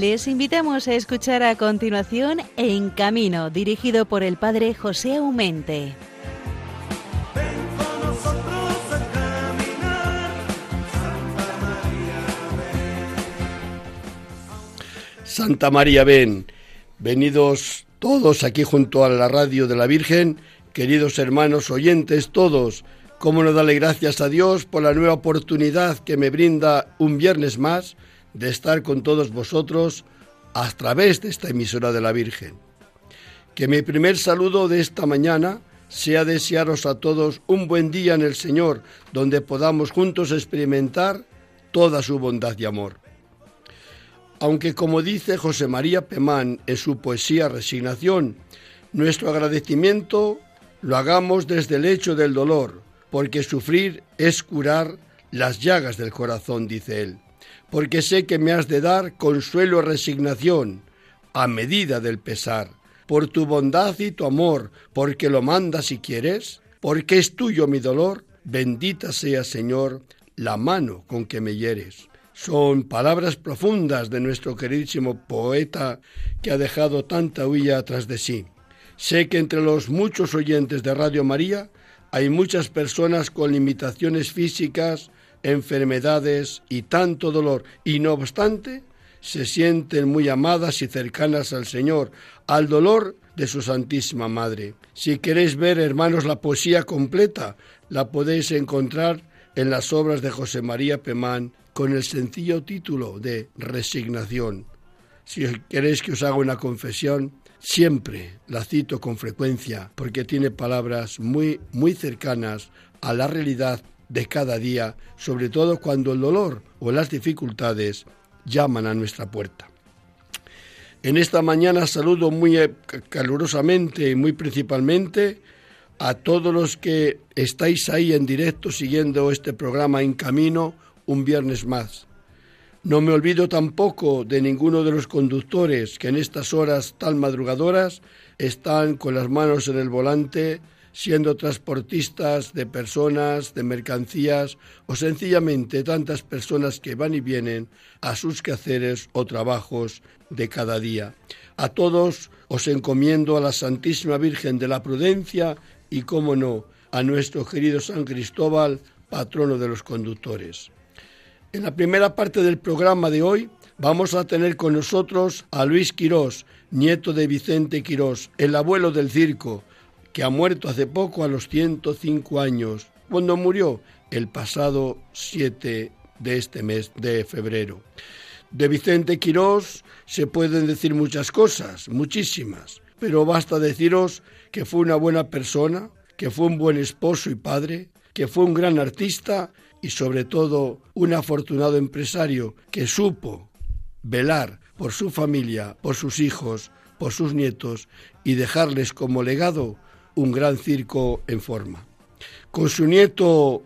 Les invitamos a escuchar a continuación En Camino, dirigido por el padre José Aumente. Santa María, ven. Venidos todos aquí junto a la radio de la Virgen, queridos hermanos oyentes todos, cómo no darle gracias a Dios por la nueva oportunidad que me brinda un viernes más de estar con todos vosotros a través de esta emisora de la Virgen. Que mi primer saludo de esta mañana sea desearos a todos un buen día en el Señor, donde podamos juntos experimentar toda su bondad y amor. Aunque como dice José María Pemán en su poesía Resignación, nuestro agradecimiento lo hagamos desde el hecho del dolor, porque sufrir es curar las llagas del corazón, dice él porque sé que me has de dar consuelo y resignación, a medida del pesar, por tu bondad y tu amor, porque lo mandas si quieres, porque es tuyo mi dolor, bendita sea, Señor, la mano con que me hieres. Son palabras profundas de nuestro queridísimo poeta que ha dejado tanta huella atrás de sí. Sé que entre los muchos oyentes de Radio María hay muchas personas con limitaciones físicas, enfermedades y tanto dolor, y no obstante, se sienten muy amadas y cercanas al Señor, al dolor de su Santísima Madre. Si queréis ver, hermanos, la poesía completa, la podéis encontrar en las obras de José María Pemán con el sencillo título de Resignación. Si queréis que os haga una confesión, siempre la cito con frecuencia porque tiene palabras muy muy cercanas a la realidad de cada día, sobre todo cuando el dolor o las dificultades llaman a nuestra puerta. En esta mañana saludo muy eh, calurosamente y muy principalmente a todos los que estáis ahí en directo siguiendo este programa en camino un viernes más. No me olvido tampoco de ninguno de los conductores que en estas horas tan madrugadoras están con las manos en el volante siendo transportistas de personas, de mercancías o sencillamente tantas personas que van y vienen a sus quehaceres o trabajos de cada día. A todos os encomiendo a la Santísima Virgen de la Prudencia y, cómo no, a nuestro querido San Cristóbal, patrono de los conductores. En la primera parte del programa de hoy vamos a tener con nosotros a Luis Quirós, nieto de Vicente Quirós, el abuelo del circo, que ha muerto hace poco a los 105 años, cuando murió el pasado 7 de este mes de febrero. De Vicente Quirós se pueden decir muchas cosas, muchísimas, pero basta deciros que fue una buena persona, que fue un buen esposo y padre, que fue un gran artista y sobre todo un afortunado empresario que supo velar por su familia, por sus hijos, por sus nietos y dejarles como legado un gran circo en forma. Con su nieto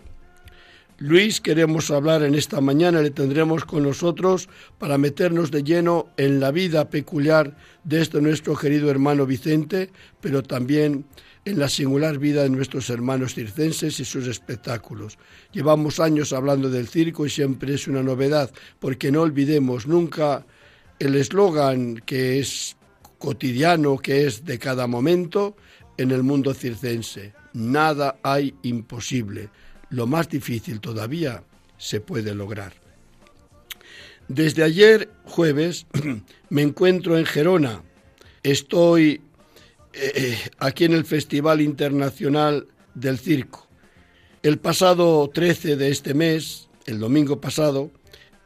Luis queremos hablar en esta mañana, le tendremos con nosotros para meternos de lleno en la vida peculiar de este nuestro querido hermano Vicente, pero también en la singular vida de nuestros hermanos circenses y sus espectáculos. Llevamos años hablando del circo y siempre es una novedad, porque no olvidemos nunca el eslogan que es cotidiano, que es de cada momento, en el mundo circense. Nada hay imposible. Lo más difícil todavía se puede lograr. Desde ayer, jueves, me encuentro en Gerona. Estoy eh, eh, aquí en el Festival Internacional del Circo. El pasado 13 de este mes, el domingo pasado,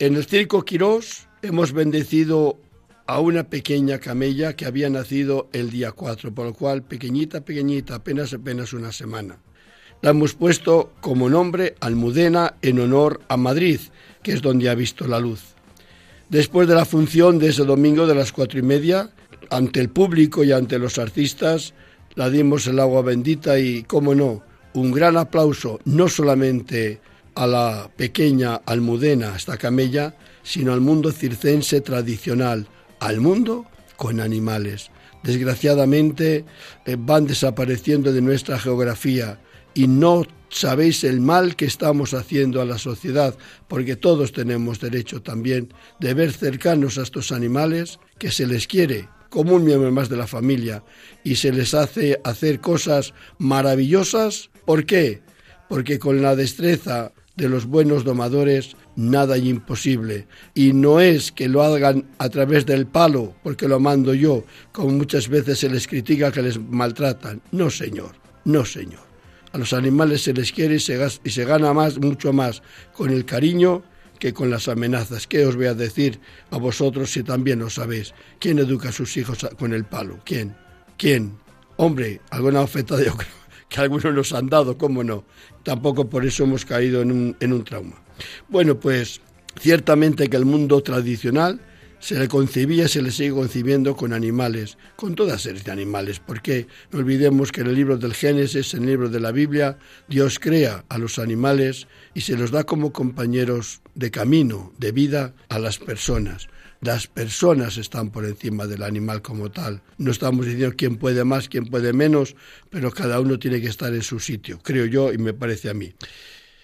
en el Circo Quirós hemos bendecido a una pequeña camella que había nacido el día 4, por lo cual pequeñita, pequeñita, apenas apenas una semana. La hemos puesto como nombre Almudena en honor a Madrid, que es donde ha visto la luz. Después de la función de ese domingo de las cuatro y media, ante el público y ante los artistas, la dimos el agua bendita y, cómo no, un gran aplauso no solamente a la pequeña Almudena, esta camella, sino al mundo circense tradicional, al mundo con animales. Desgraciadamente eh, van desapareciendo de nuestra geografía y no sabéis el mal que estamos haciendo a la sociedad, porque todos tenemos derecho también de ver cercanos a estos animales que se les quiere como un miembro más de la familia y se les hace hacer cosas maravillosas. ¿Por qué? Porque con la destreza de los buenos domadores nada imposible. Y no es que lo hagan a través del palo, porque lo mando yo, como muchas veces se les critica que les maltratan. No, señor, no, señor. A los animales se les quiere y se, y se gana más, mucho más, con el cariño que con las amenazas. ¿Qué os voy a decir a vosotros si también lo sabéis? ¿Quién educa a sus hijos con el palo? ¿Quién? ¿Quién? Hombre, alguna oferta de que algunos nos han dado, ¿cómo no? Tampoco por eso hemos caído en un, en un trauma. Bueno, pues ciertamente que el mundo tradicional se le concebía, se le sigue concibiendo con animales, con todas series de animales, porque no olvidemos que en el libro del Génesis, en el libro de la Biblia, Dios crea a los animales y se los da como compañeros de camino, de vida a las personas. Las personas están por encima del animal como tal. No estamos diciendo quién puede más, quién puede menos, pero cada uno tiene que estar en su sitio, creo yo y me parece a mí.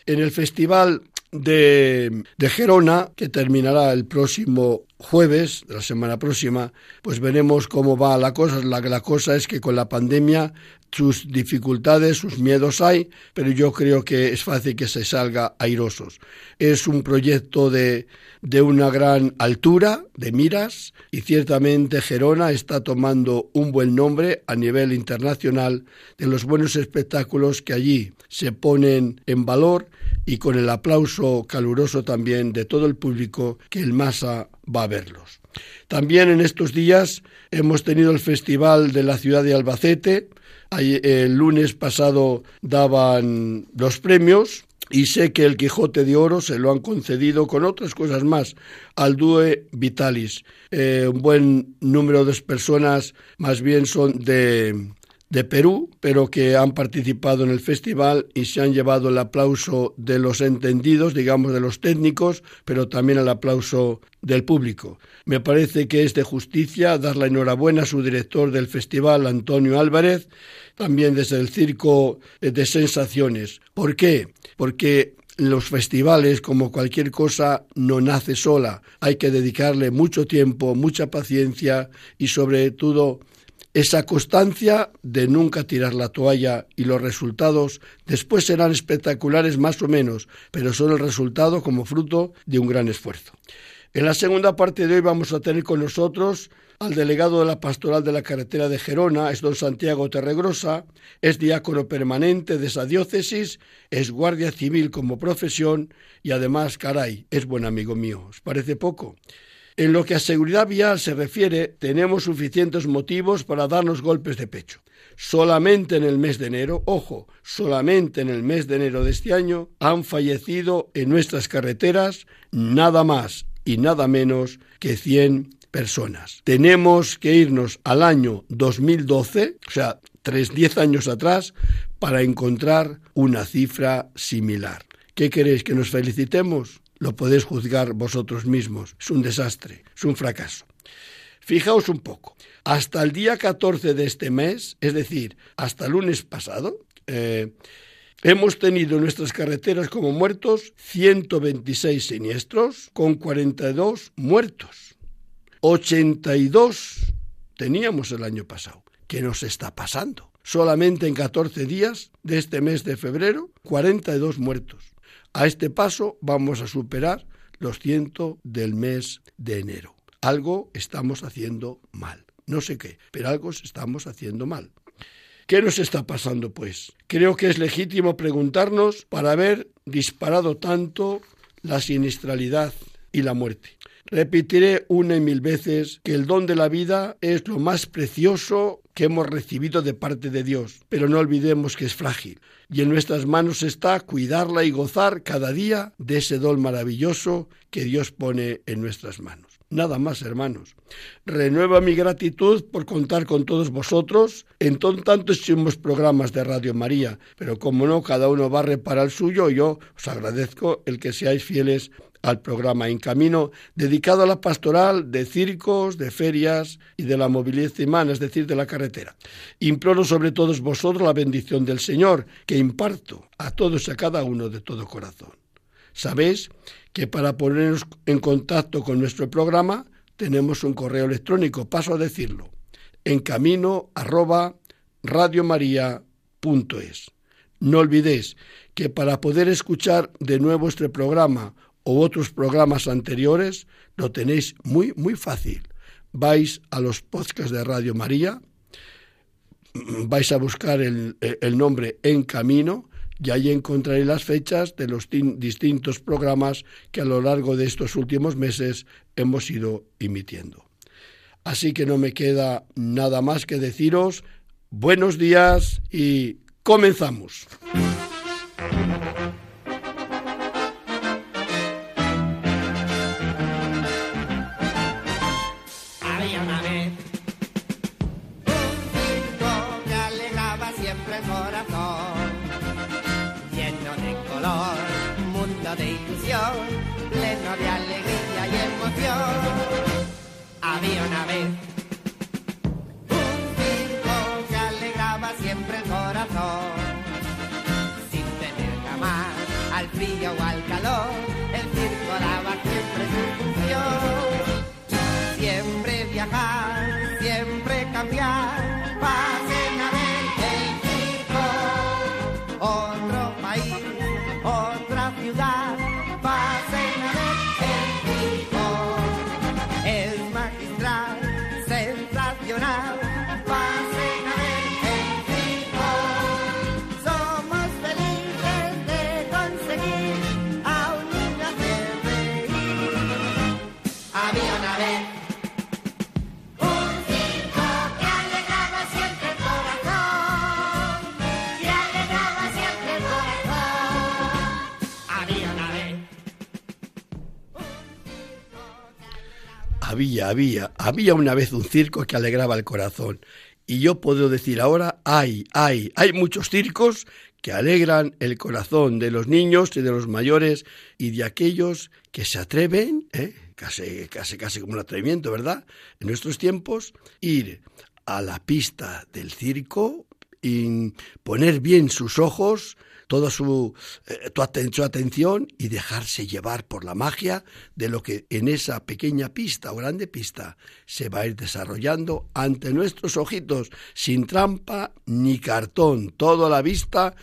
En el festival de, Gerona, que terminará el próximo jueves de la semana próxima, pues veremos cómo va la cosa. La, cosa es que con la pandemia sus dificultades, sus miedos hay, pero yo creo que es fácil que se salga airosos. Es un proyecto de, de una gran altura, de miras, y ciertamente Gerona está tomando un buen nombre a nivel internacional de los buenos espectáculos que allí se ponen en valor y con el aplauso caluroso también de todo el público que el Masa va a verlos. También en estos días hemos tenido el Festival de la ciudad de Albacete. El lunes pasado daban los premios y sé que el Quijote de Oro se lo han concedido con otras cosas más al Due Vitalis. Eh, un buen número de personas más bien son de, de Perú, pero que han participado en el festival y se han llevado el aplauso de los entendidos, digamos de los técnicos, pero también el aplauso del público. Me parece que es de justicia dar la enhorabuena a su director del festival, Antonio Álvarez, también desde el Circo de Sensaciones. ¿Por qué? Porque los festivales, como cualquier cosa, no nace sola. Hay que dedicarle mucho tiempo, mucha paciencia y sobre todo esa constancia de nunca tirar la toalla y los resultados después serán espectaculares más o menos, pero son el resultado como fruto de un gran esfuerzo. En la segunda parte de hoy vamos a tener con nosotros al delegado de la pastoral de la carretera de Gerona, es don Santiago Terregrosa, es diácono permanente de esa diócesis, es guardia civil como profesión y además, caray, es buen amigo mío. ¿Os parece poco? En lo que a seguridad vial se refiere, tenemos suficientes motivos para darnos golpes de pecho. Solamente en el mes de enero, ojo, solamente en el mes de enero de este año han fallecido en nuestras carreteras nada más y nada menos que 100 personas. Tenemos que irnos al año 2012, o sea, tres, diez años atrás, para encontrar una cifra similar. ¿Qué queréis? ¿Que nos felicitemos? Lo podéis juzgar vosotros mismos. Es un desastre, es un fracaso. Fijaos un poco. Hasta el día 14 de este mes, es decir, hasta el lunes pasado, eh, hemos tenido en nuestras carreteras como muertos 126 siniestros con 42 muertos. 82 teníamos el año pasado. ¿Qué nos está pasando? Solamente en 14 días de este mes de febrero, 42 muertos. A este paso vamos a superar los cientos del mes de enero. Algo estamos haciendo mal. No sé qué, pero algo estamos haciendo mal. ¿Qué nos está pasando, pues? Creo que es legítimo preguntarnos para haber disparado tanto la siniestralidad y la muerte. Repetiré una y mil veces que el don de la vida es lo más precioso que hemos recibido de parte de Dios, pero no olvidemos que es frágil y en nuestras manos está cuidarla y gozar cada día de ese don maravilloso que Dios pone en nuestras manos. Nada más, hermanos. Renueva mi gratitud por contar con todos vosotros en tantísimos programas de Radio María, pero como no, cada uno va a reparar el suyo, yo os agradezco el que seáis fieles al programa En Camino, dedicado a la pastoral de circos, de ferias y de la movilidad humana, es decir, de la carretera. Imploro sobre todos vosotros la bendición del Señor, que imparto a todos y a cada uno de todo corazón. Sabéis que para ponernos en contacto con nuestro programa tenemos un correo electrónico, paso a decirlo, en camino arroba radiomaria.es. No olvidéis que para poder escuchar de nuevo este programa o otros programas anteriores, lo tenéis muy, muy fácil. Vais a los podcasts de Radio María, vais a buscar el, nombre En Camino y ahí encontraréis las fechas de los distintos programas que a lo largo de estos últimos meses hemos ido emitiendo. Así que no me queda nada más que deciros buenos días y comenzamos. Había, había, había una vez un circo que alegraba el corazón. Y yo puedo decir ahora, hay, hay, hay muchos circos que alegran el corazón de los niños y de los mayores y de aquellos que se atreven, ¿eh? casi, casi, casi como un atrevimiento, ¿verdad? En nuestros tiempos, ir a la pista del circo y poner bien sus ojos, toda su, eh, su atención y dejarse llevar por la magia de lo que en esa pequeña pista o grande pista se va a ir desarrollando ante nuestros ojitos, sin trampa ni cartón, toda la vista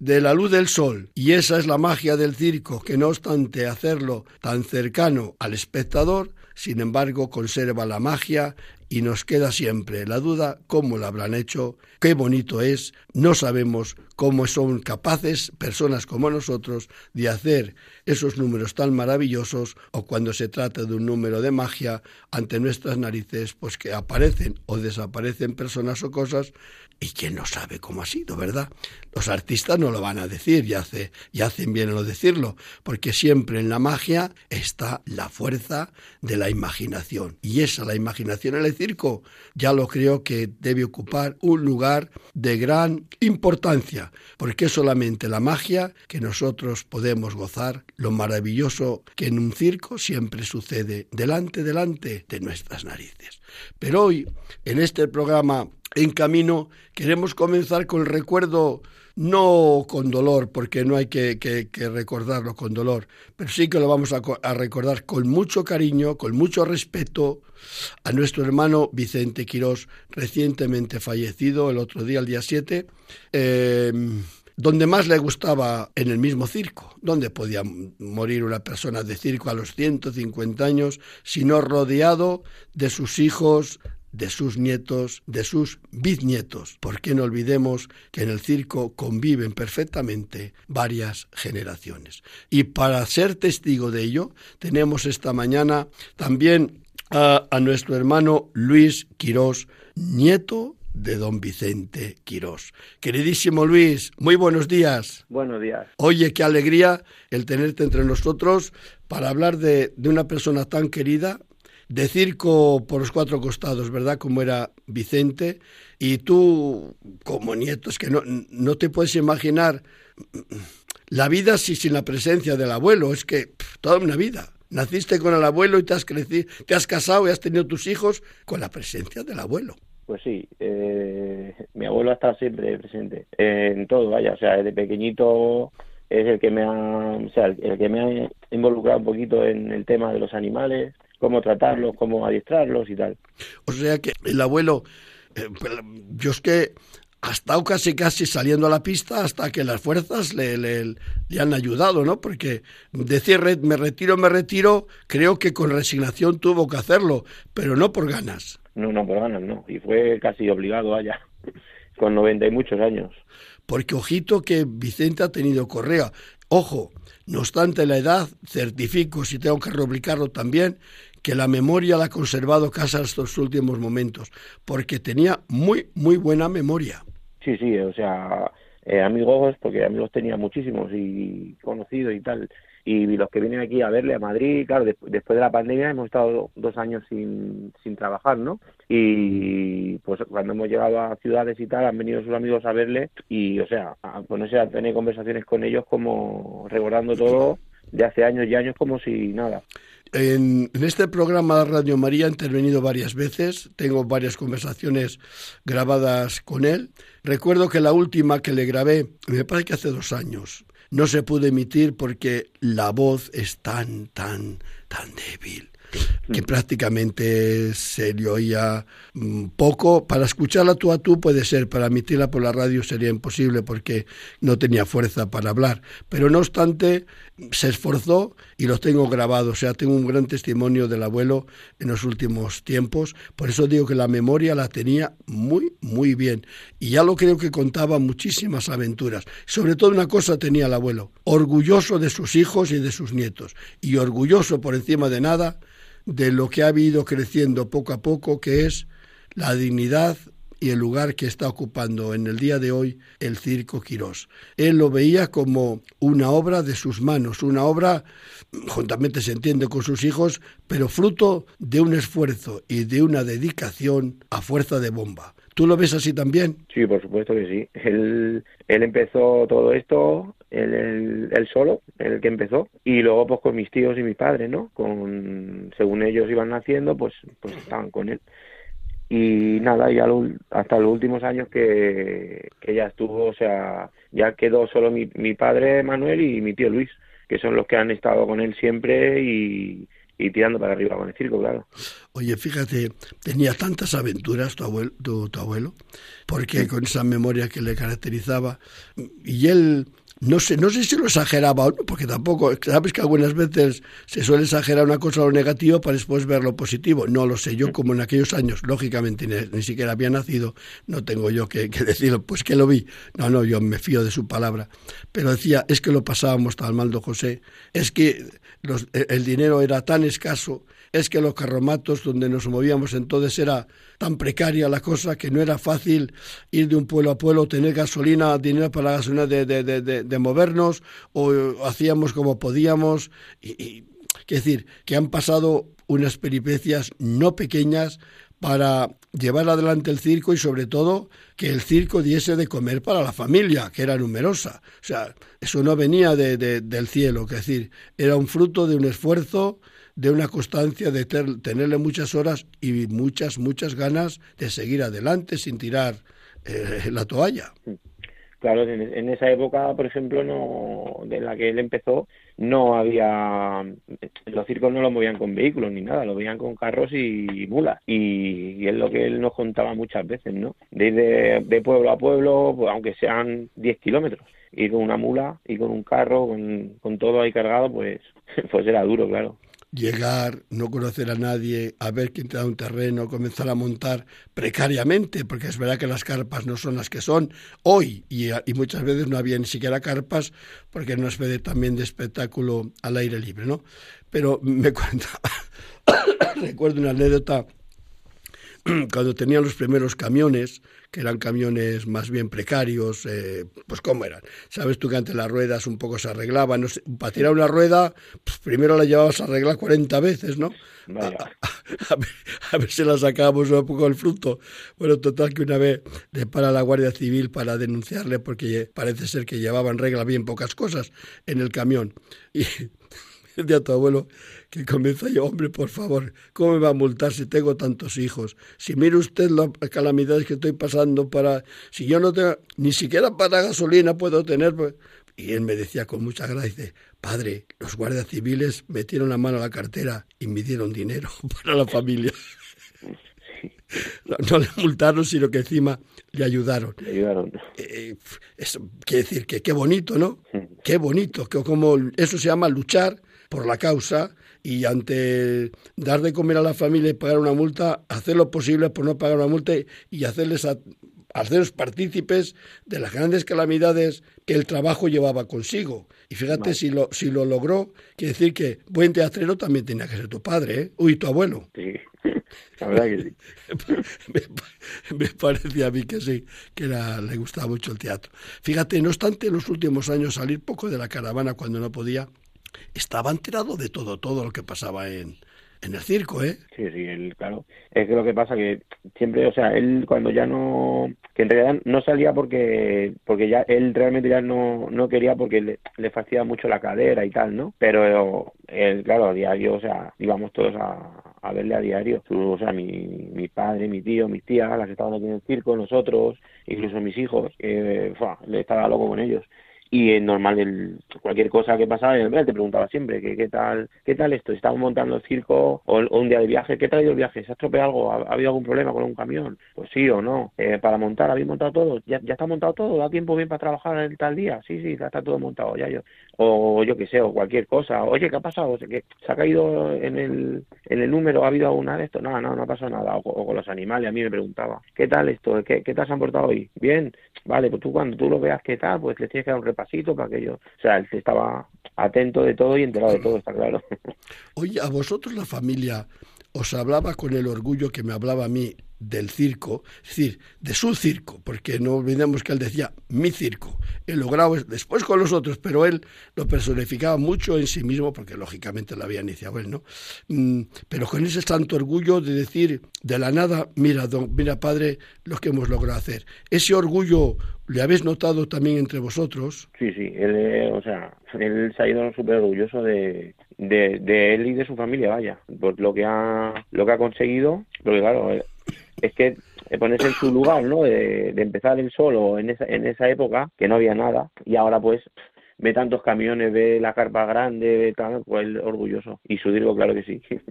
de la luz del sol. Y esa es la magia del circo, que no obstante hacerlo tan cercano al espectador, sin embargo conserva la magia y nos queda siempre la duda cómo lo habrán hecho, qué bonito es, no sabemos cómo son capaces personas como nosotros de hacer esos números tan maravillosos o cuando se trata de un número de magia ante nuestras narices, pues que aparecen o desaparecen personas o cosas y quién no sabe cómo ha sido, ¿verdad? Los artistas no lo van a decir y, hace, y hacen bien en lo decirlo, porque siempre en la magia está la fuerza de la imaginación. Y esa, la imaginación en el circo, ya lo creo que debe ocupar un lugar de gran importancia, porque es solamente la magia que nosotros podemos gozar, lo maravilloso que en un circo siempre sucede delante, delante de nuestras narices. Pero hoy, en este programa en camino, queremos comenzar con el recuerdo, no con dolor, porque no hay que, recordarlo con dolor, pero sí que lo vamos a, recordar con mucho cariño, con mucho respeto a nuestro hermano Vicente Quirós, recientemente fallecido el otro día, el día 7. Em, donde más le gustaba en el mismo circo, donde podía morir una persona de circo a los 150 años, sino rodeado de sus hijos, de sus nietos, de sus bisnietos. ¿Por qué no olvidemos que en el circo conviven perfectamente varias generaciones? Y para ser testigo de ello, tenemos esta mañana también a, nuestro hermano Luis Quirós, nieto de don Vicente Quirós. Queridísimo Luis, muy buenos días. Buenos días. Oye, qué alegría el tenerte entre nosotros para hablar de, de una persona tan querida de circo por los cuatro costados, ¿verdad? Como era Vicente. Y tú, como nieto, es que no, no te puedes imaginar la vida si sin la presencia del abuelo. Es que toda una vida. Naciste con el abuelo y te has crecido, te has casado y has tenido tus hijos con la presencia del abuelo. Pues sí, eh, mi abuelo ha estado siempre presente en todo, vaya, o sea, desde pequeñito es el que me ha, o sea, el, que me ha involucrado un poquito en el tema de los animales, cómo tratarlos, cómo adiestrarlos y tal. O sea que el abuelo, eh, yo es que ha estado casi casi saliendo a la pista hasta que las fuerzas le, le, han ayudado, ¿no? Porque decir me retiro, me retiro, creo que con resignación tuvo que hacerlo, pero no por ganas. No, no, por ganas no, y fue casi obligado allá, con noventa y muchos años. Porque ojito que Vicente ha tenido correa. Ojo, no obstante la edad, certifico, si tengo que rubricarlo también, que la memoria la ha conservado hasta estos últimos momentos, porque tenía muy, muy buena memoria. Sí, sí, o sea, eh, amigos, porque amigos tenía muchísimos y conocidos y tal. Y los que vienen aquí a verle a Madrid, claro, después de la pandemia hemos estado dos años sin, sin trabajar, ¿no? Y pues cuando hemos llegado a ciudades y tal, han venido sus amigos a verle y, o sea, a ponerse a tener conversaciones con ellos como recordando todo de hace años y años como si nada. En, este programa de Radio María he intervenido varias veces, tengo varias conversaciones grabadas con él. Recuerdo que la última que le grabé, me parece que hace dos años, no se pudo emitir porque la voz es tan, tan, tan débil que prácticamente se le oía poco. Para escucharla tú a tú puede ser, para emitirla por la radio sería imposible porque no tenía fuerza para hablar. Pero no obstante, se esforzó y los tengo grabados. O sea, tengo un gran testimonio del abuelo en los últimos tiempos. Por eso digo que la memoria la tenía muy, muy bien. Y ya lo creo que contaba muchísimas aventuras. Sobre todo una cosa tenía el abuelo, orgulloso de sus hijos y de sus nietos. Y orgulloso por encima de nada de lo que ha habido creciendo poco a poco, que es la dignidad y el lugar que está ocupando en el día de hoy el Circo Quirós. Él lo veía como una obra de sus manos, una obra, juntamente se entiende con sus hijos, pero fruto de un esfuerzo y de una dedicación a fuerza de bomba. ¿Tú lo ves así también? Sí, por supuesto que sí. Él, él empezó todo esto él, solo, el que empezó, y luego pues con mis tíos y mi padre, ¿no? Con, según ellos iban naciendo, pues, pues estaban con él. Y nada, ya hasta los últimos años que, que ya estuvo, o sea, ya quedó solo mi, mi padre Manuel y mi tío Luis, que son los que han estado con él siempre y, y tirando para arriba con el circo, claro. Oye, fíjate, tenía tantas aventuras tu abuelo, tu, tu abuelo porque con esa memoria que le caracterizaba, y él no sé, no sé si lo exageraba o no, porque tampoco, sabes que algunas veces se suele exagerar una cosa lo negativo para después ver lo positivo. No lo sé, yo como en aquellos años, lógicamente ni, siquiera había nacido, no tengo yo que, decirlo, pues que lo vi. No, no, yo me fío de su palabra. Pero decía, es que lo pasábamos tan mal, José, es que el dinero era tan escaso es que los carromatos donde nos movíamos entonces era tan precaria la cosa que no era fácil ir de un pueblo a pueblo, tener gasolina, dinero para la gasolina de, de, de, de movernos, o hacíamos como podíamos. Y, y, decir, que han pasado unas peripecias no pequeñas para llevar adelante el circo y sobre todo que el circo diese de comer para la familia, que era numerosa. O sea, eso no venía de, de, del cielo, que decir, era un fruto de un esfuerzo de una constancia, de tenerle muchas horas y muchas, muchas ganas de seguir adelante sin tirar eh, la toalla. Claro, en, esa época, por ejemplo, no, de la que él empezó, no había, los circos no los movían con vehículos ni nada, lo veían con carros y mulas. Y, es lo que él nos contaba muchas veces, ¿no? De ir de, pueblo a pueblo, pues, aunque sean 10 kilómetros, ir con una mula y con un carro, con, con todo ahí cargado, pues, pues era duro, claro llegar, no conocer a nadie, a ver quién te da un terreno, comenzar a montar precariamente, porque es verdad que las carpas no son las que son hoy y, muchas veces no había ni siquiera carpas porque no es de también de espectáculo al aire libre, ¿no? Pero me cuenta, recuerdo una anécdota cuando tenían los primeros camiones, que eran camiones más bien precarios, eh, pues cómo eran. Sabes tú que antes las ruedas un poco se arreglaban, no para tirar una rueda, pues primero la llevabas a arreglar 40 veces, ¿no? A, ver, si la sacábamos un poco el fruto. Bueno, total que una vez le para la Guardia Civil para denunciarle porque parece ser que llevaban regla bien pocas cosas en el camión. Y de a tu abuelo que comienza yo, hombre, por favor, ¿cómo me va a multar si tengo tantos hijos? Si mire usted las calamidades que estoy pasando para, si yo no tengo, ni siquiera para gasolina puedo tener. Pues". Y él me decía con mucha gracia, padre, los guardias civiles metieron la mano a la cartera y me dieron dinero para la familia. No, le multaron, sino que encima le ayudaron. Le ayudaron. Eh, quiere decir que qué bonito, ¿no? Qué bonito, que como eso se llama luchar por la causa y ante dar de comer a la familia y pagar una multa, hacer lo posible por no pagar una multa y hacerles a, partícipes de las grandes calamidades que el trabajo llevaba consigo. Y fíjate si lo, si lo logró, quiere decir que buen teatrero también tenía que ser tu padre, ¿eh? Uy, tu abuelo. Sí, la verdad que sí. me, parecía a mí que sí, que era, le gustaba mucho el teatro. Fíjate, no obstante, en los últimos años salir poco de la caravana cuando no podía, estaba enterado de todo, todo lo que pasaba en, en el circo, ¿eh? Sí, sí, él, claro. Es que lo que pasa que siempre, o sea, él cuando ya no, que en realidad no salía porque, porque ya él realmente ya no, no quería porque le, le fastidia mucho la cadera y tal, ¿no? Pero él, claro, a diario, o sea, íbamos todos a, a verle a diario. O sea, mi, mi padre, mi tío, mis tías, las que estaban aquí en el circo, nosotros, incluso mis hijos, eh, le estaba loco con ellos y es normal el, cualquier cosa que pasaba él te preguntaba siempre que qué tal qué tal esto estamos montando el circo o, un día de viaje qué tal ha ido el viaje se ha estropeado ¿Ha, habido algún problema con un camión pues sí o no. Eh, para montar habéis montado todo. ¿Ya, ya está montado todo. Da tiempo bien para trabajar el tal día sí sí ya está todo montado ya yo. O yo qué sé o cualquier cosa. Oye qué ha pasado ¿Que se ha caído en el en el número ha habido alguna de esto no no no ha pasado nada. O, con los animales a mí me preguntaba. Qué tal esto qué, qué tal se han portado hoy bien. Vale pues tú cuando tú lo veas qué tal pues le tienes que dar un pasito para que yo, o sea, él estaba atento de todo y enterado de todo, está claro. Oye, a vosotros la familia os hablaba con el orgullo que me hablaba a mí del circo, es decir, de su circo, porque no olvidemos que él decía mi circo. Él lograba después con los otros, pero él lo personificaba mucho en sí mismo, porque lógicamente lo había iniciado él, ¿no? Mm, pero con ese santo orgullo de decir de la nada, mira, don, mira, padre, lo que hemos logrado hacer. Ese orgullo ¿Le habéis notado también entre vosotros? Sí, sí, él, eh, o sea, él se ha ido súper orgulloso de, él y de su familia, vaya, por lo que ha, lo que ha conseguido, porque claro, eh, es que ponerse en su lugar, ¿no? De, empezar él solo en esa, en esa época, que no había nada, y ahora pues ve tantos camiones, ve la carpa grande, ve tal, pues orgulloso. Y su digo, claro que sí.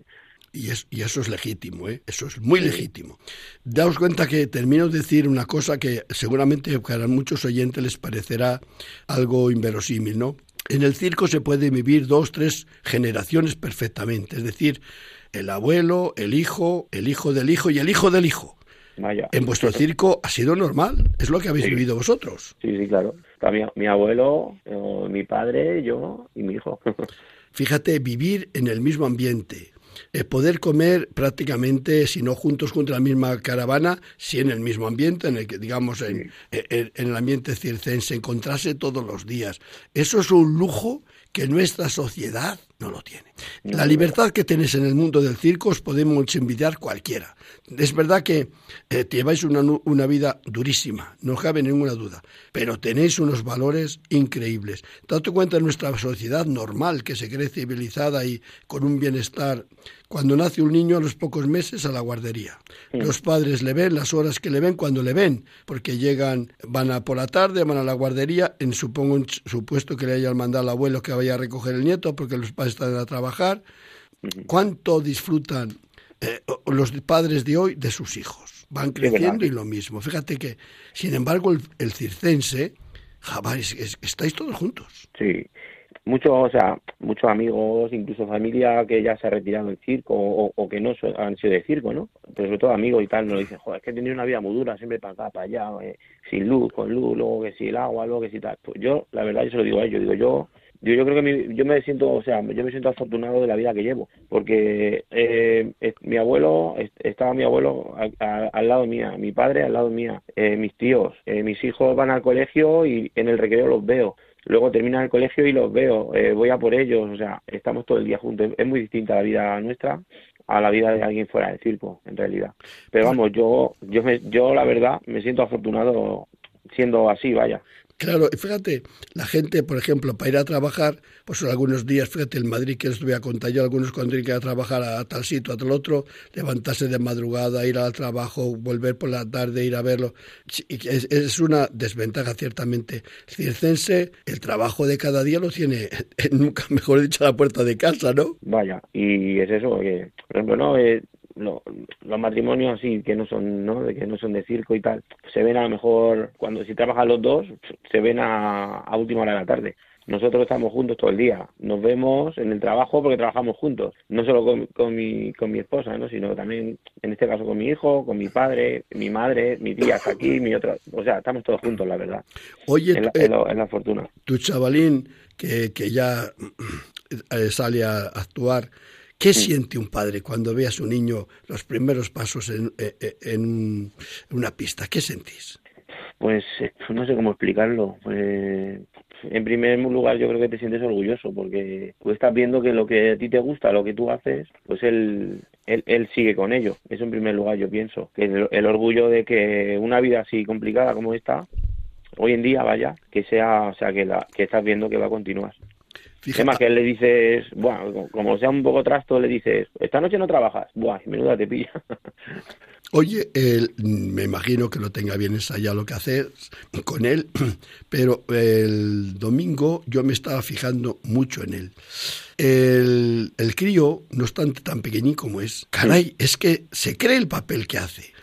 Y, es, y, eso es legítimo, ¿eh? eso es muy legítimo. Daos cuenta que termino de decir una cosa que seguramente para muchos oyentes les parecerá algo inverosímil, ¿no? En el circo se puede vivir dos, tres generaciones perfectamente, es decir, el abuelo, el hijo, el hijo del hijo y el hijo del hijo. En vuestro circo ha sido normal, es lo que habéis vivido vosotros. Sí, sí, claro. Mi, mi abuelo, eh, mi padre, yo y mi hijo. Fíjate, vivir en el mismo ambiente, eh, poder comer prácticamente, si no juntos, junto a la misma caravana, si en el mismo ambiente, en el que, digamos, en, en, el ambiente circense, encontrarse todos los días. Eso es un lujo que nuestra sociedad no lo tiene. La libertad que tenéis en el mundo del circo os podemos envidiar cualquiera. Es verdad que eh, lleváis una, una, vida durísima, no cabe ninguna duda, pero tenéis unos valores increíbles. Date cuenta de nuestra sociedad normal, que se cree civilizada y con un bienestar cuando nace un niño a los pocos meses a la guardería. Los padres le ven las horas que le ven cuando le ven, porque llegan, van a por la tarde, van a la guardería, en supongo supuesto que le hayan mandado al abuelo que vaya a recoger el nieto, porque los padres están a trabajar. ¿Cuánto disfrutan eh, los padres de hoy de sus hijos? Van creciendo y lo mismo. Fíjate que, sin embargo, el, circense, jamás, estáis todos juntos. Sí, muchos, o sea, muchos amigos, incluso familia que ya se ha retirado del circo o, que no han sido de circo, ¿no? Pero sobre todo amigos y tal, nos dicen, joder, es que he tenido una vida muy dura, siempre para acá, para allá, eh, sin luz, con luz, luego que si el agua, luego que si tal. Pues yo, la verdad, yo se lo digo a ellos, digo, yo yo, yo creo que yo me siento, o sea, yo me siento afortunado de la vida que llevo, porque eh, mi abuelo, estaba mi abuelo al lado mía, mi padre al lado mía, eh, mis tíos, eh, mis hijos van al colegio y en el recreo los veo. Luego terminan el colegio y los veo, voy a por ellos, o sea, estamos todo el día juntos. Es muy distinta la vida nuestra a la vida de alguien fuera del circo, en realidad. Pero vamos, yo, yo, me, yo la verdad me siento afortunado siendo así, vaya. Claro, fíjate, la gente, por ejemplo, para ir a trabajar, pues algunos días, fíjate, en Madrid, que les voy a contar yo, algunos cuando tienen que ir a trabajar a tal sitio, a tal otro, levantarse de madrugada, ir al trabajo, volver por la tarde, ir a verlo. Es, es una desventaja, ciertamente. Circense, el trabajo de cada día lo tiene, nunca mejor dicho, a la puerta de casa, ¿no? Vaya, y es eso, que, por ejemplo, no, eh, los matrimonios así que no son no de que no son de circo y tal se ven a lo mejor cuando si trabajan los dos se ven a, a última hora de la tarde. Nosotros estamos juntos todo el día. Nos vemos en el trabajo porque trabajamos juntos. No solo con, mi con mi esposa no sino también en este caso con mi hijo con mi padre mi madre mi tía está aquí mi otra o sea estamos todos juntos la verdad. Oye es la, eh, la fortuna. tu chavalín que, que ya eh, sale a actuar ¿Qué siente un padre cuando ve a su niño los primeros pasos en, eh, eh, en, una pista? ¿Qué sentís? Pues eh, no sé cómo explicarlo. Pues, en primer lugar yo creo que te sientes orgulloso porque tú estás viendo que lo que a ti te gusta, lo que tú haces, pues él, él, sigue con ello. Eso en primer lugar yo pienso. Que el, orgullo de que una vida así complicada como esta, hoy en día vaya, que sea, o sea, que, la, que estás viendo que va a continuar. Fíjate. que le dices, bueno, como sea un poco trasto, le dices, esta noche no trabajas. Buah, menuda te pilla. Oye, me imagino que lo tenga bien ensayado lo que haces con él, pero el domingo yo me estaba fijando mucho en él. El, el crío, no obstante tan pequeñín como es, caray, es que se cree el papel que hace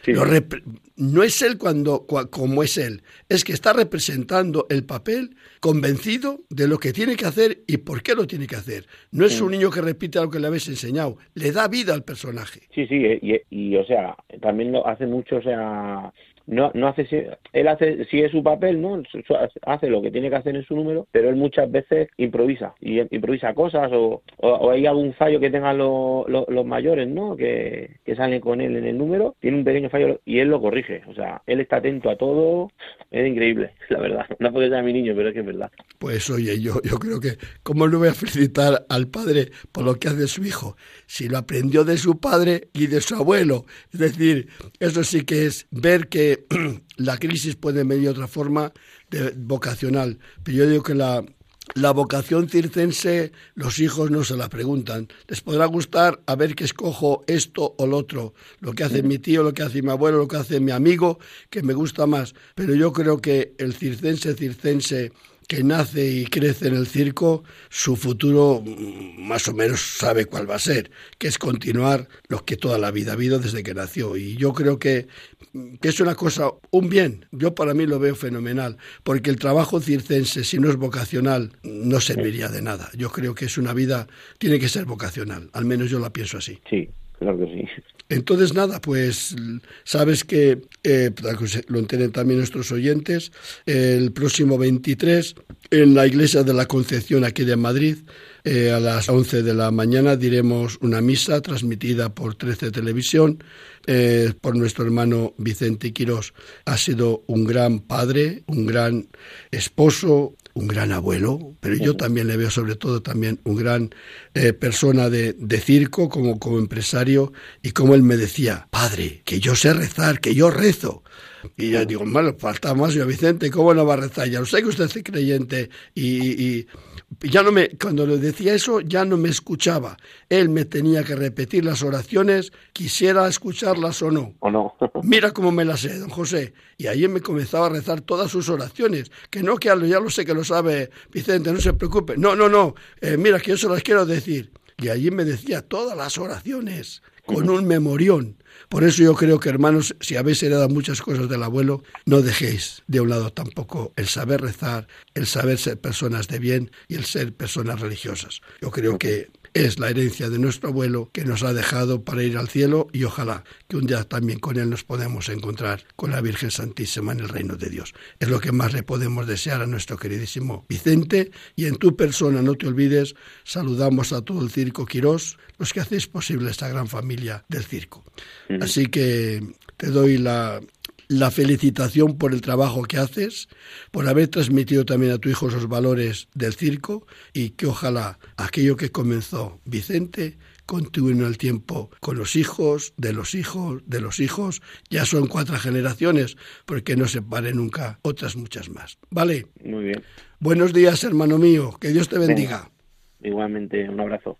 no es él cuando, como es él, es que está representando el papel convencido de lo que tiene que hacer y por qué lo tiene que hacer. No es un niño que repite lo que le habéis enseñado, le da vida al personaje. Sí, sí, y, y o sea, también lo hace mucho, o sea, no, no hace, él hace, si es su papel, ¿no? Hace lo que tiene que hacer en su número, pero él muchas veces improvisa, y improvisa cosas, o, o, hay algún fallo que tengan los, los, mayores, ¿no? Que, que, salen con él en el número, tiene un pequeño fallo y él lo corrige, o sea, él está atento a todo, es increíble, la verdad, no porque sea mi niño, pero es que es verdad. Pues oye, yo, yo creo que, ¿cómo no voy a felicitar al padre por lo que hace su hijo? Si lo aprendió de su padre y de su abuelo, es decir, eso sí que es ver que la crisis puede venir de otra forma de, vocacional, pero yo digo que la, la vocación circense los hijos no se la preguntan. Les podrá gustar a ver que escojo esto o lo otro, lo que hace mi tío, lo que hace mi abuelo, lo que hace mi amigo, que me gusta más. Pero yo creo que el circense circense que nace y crece en el circo, su futuro mm, más o menos sabe cuál va a ser, que es continuar lo que toda la vida ha habido desde que nació. Y yo creo que, que es una cosa, un bien, yo para mí lo veo fenomenal, porque el trabajo circense, si no es vocacional, no serviría de nada. Yo creo que es una vida, tiene que ser vocacional, al menos yo la pienso así. Sí, claro que sí. Entonces, nada, pues sabes que, eh, para que lo entienden también nuestros oyentes, el próximo 23, en la iglesia de la Concepción aquí de Madrid, eh, a las 11 de la mañana diremos una misa transmitida por 13 Televisión eh, por nuestro hermano Vicente Quirós. Ha sido un gran padre, un gran esposo, un gran abuelo, pero yo también le veo sobre todo también un gran eh, persona de, de, circo como, como empresario y como él me decía, padre, que yo sé rezar, que yo rezo. Y yo digo, bueno, falta más yo, Vicente, ¿cómo no va a rezar? Ya lo sé que usted es creyente y ya no me, cuando le decía eso, ya no me escuchaba. Él me tenía que repetir las oraciones, quisiera escucharlas o no. O no. Mira cómo me las sé, don José. Y ahí me comenzaba a rezar todas sus oraciones. Que no, que ya lo sé que lo sabe Vicente, no se preocupe. No, no, no. Eh, mira, que yo se las quiero decir. Y allí me decía todas las oraciones, con un memorión. Por eso yo creo que, hermanos, si habéis heredado muchas cosas del abuelo, no dejéis de un lado tampoco el saber rezar, el saber ser personas de bien y el ser personas religiosas. Yo creo que es la herencia de nuestro abuelo que nos ha dejado para ir al cielo y ojalá que un día también con él nos podamos encontrar con la Virgen Santísima en el reino de Dios. Es lo que más le podemos desear a nuestro queridísimo Vicente y en tu persona, no te olvides, saludamos a todo el circo Quirós, los que hacéis posible esta gran familia del circo. Así que te doy la, la felicitación por el trabajo que haces, por haber transmitido también a tu hijo los valores del circo y que ojalá aquello que comenzó Vicente continúe en el tiempo con los hijos, de los hijos, de los hijos. Ya son cuatro generaciones, porque no se pare nunca otras muchas más. ¿Vale? Muy bien. Buenos días, hermano mío. Que Dios te bendiga. Igualmente, un abrazo.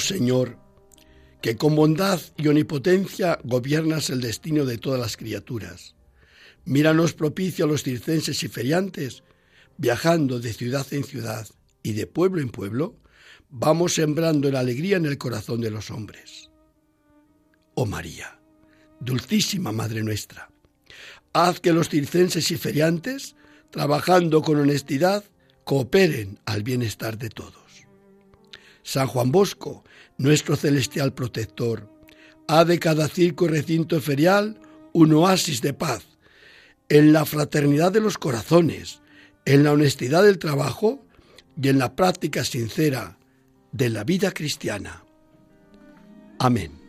Señor, que con bondad y omnipotencia gobiernas el destino de todas las criaturas. Míranos propicio a los circenses y feriantes, viajando de ciudad en ciudad y de pueblo en pueblo, vamos sembrando la alegría en el corazón de los hombres. Oh María, dulcísima Madre nuestra, haz que los circenses y feriantes, trabajando con honestidad, cooperen al bienestar de todos. San Juan Bosco, nuestro celestial protector, ha de cada circo y recinto ferial un oasis de paz, en la fraternidad de los corazones, en la honestidad del trabajo y en la práctica sincera de la vida cristiana. Amén.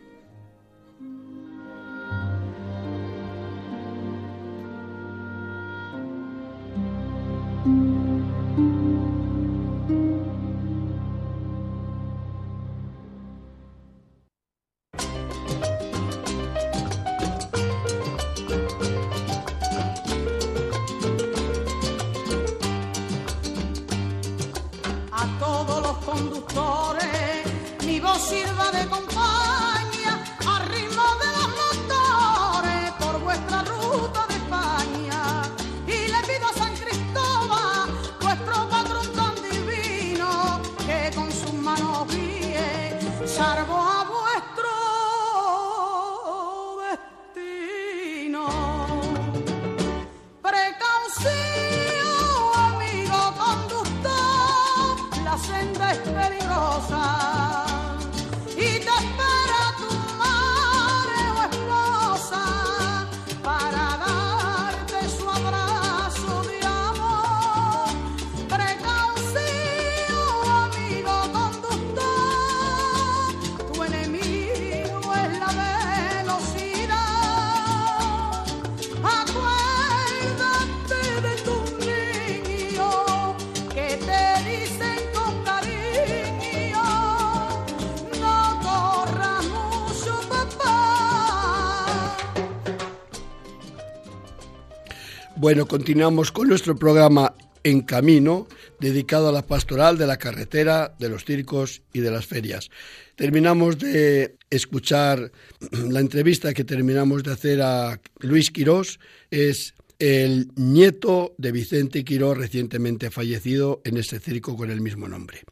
Bueno, continuamos con nuestro programa En Camino, dedicado a la pastoral de la carretera, de los circos y de las ferias. Terminamos de escuchar la entrevista que terminamos de hacer a Luis Quirós, es el nieto de Vicente Quirós, recientemente fallecido en ese circo con el mismo nombre.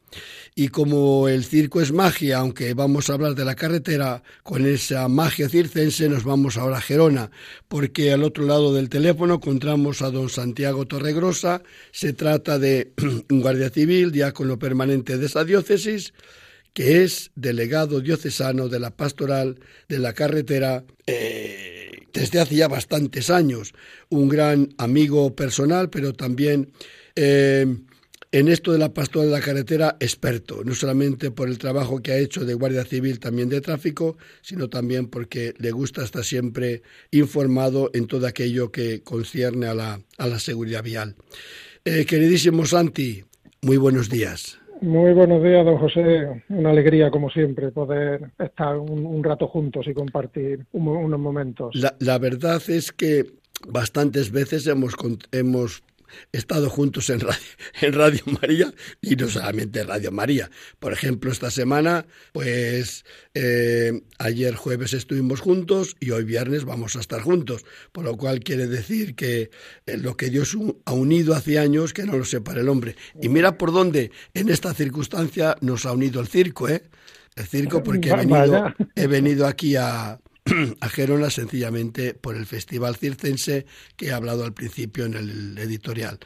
Y como el circo es magia, aunque vamos a hablar de la carretera, con esa magia circense nos vamos ahora a Gerona, porque al otro lado del teléfono encontramos a don Santiago Torregrosa. Se trata de un guardia civil, diácono permanente de esa diócesis, que es delegado diocesano de la pastoral de la carretera. Eh, desde hace ya bastantes años, un gran amigo personal, pero también eh, en esto de la pastora de la carretera experto, no solamente por el trabajo que ha hecho de Guardia Civil, también de tráfico, sino también porque le gusta estar siempre informado en todo aquello que concierne a la, a la seguridad vial. Eh, queridísimo Santi, muy buenos días. Muy buenos días, don José. Una alegría, como siempre, poder estar un, rato juntos y compartir unos momentos. La, verdad es que bastantes veces hemos, hemos estado juntos en Radio, en Radio María y no solamente en Radio María. Por ejemplo, esta semana, pues eh, ayer jueves estuvimos juntos y hoy viernes vamos a estar juntos, por lo cual quiere decir que eh, lo que Dios ha unido hace años, que no lo separa el hombre. Y mira por dónde en esta circunstancia nos ha unido el circo, ¿eh? El circo porque he venido, he venido aquí a, a Gerona sencillamente por el Festival Circense que he hablado al principio en el editorial.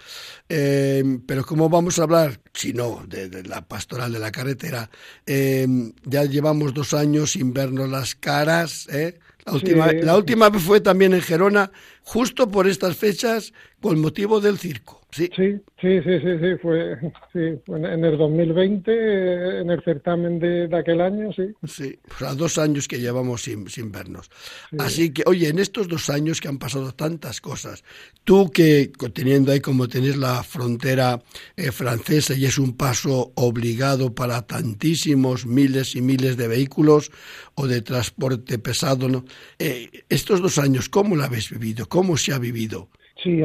Em, pero como vamos a hablar, si no, de, la pastoral de la carretera, em, ya llevamos dos años sin vernos las caras. ¿eh? La, última, la última vez fue también en Gerona, justo por estas fechas, con motivo del circo. Sí, sí, sí, sí, sí, fue, sí, en el 2020, en el certamen de, aquel año, sí. Sí, o sea, dos años que llevamos sin, sin vernos. Así que, oye, en estos dos años que han pasado tantas cosas, tú que teniendo ahí como tenés la frontera eh, francesa y es un paso obligado para tantísimos miles y miles de vehículos o de transporte pesado, ¿no? Eh, estos dos años, ¿cómo lo habéis vivido? ¿Cómo se ha vivido? Sí,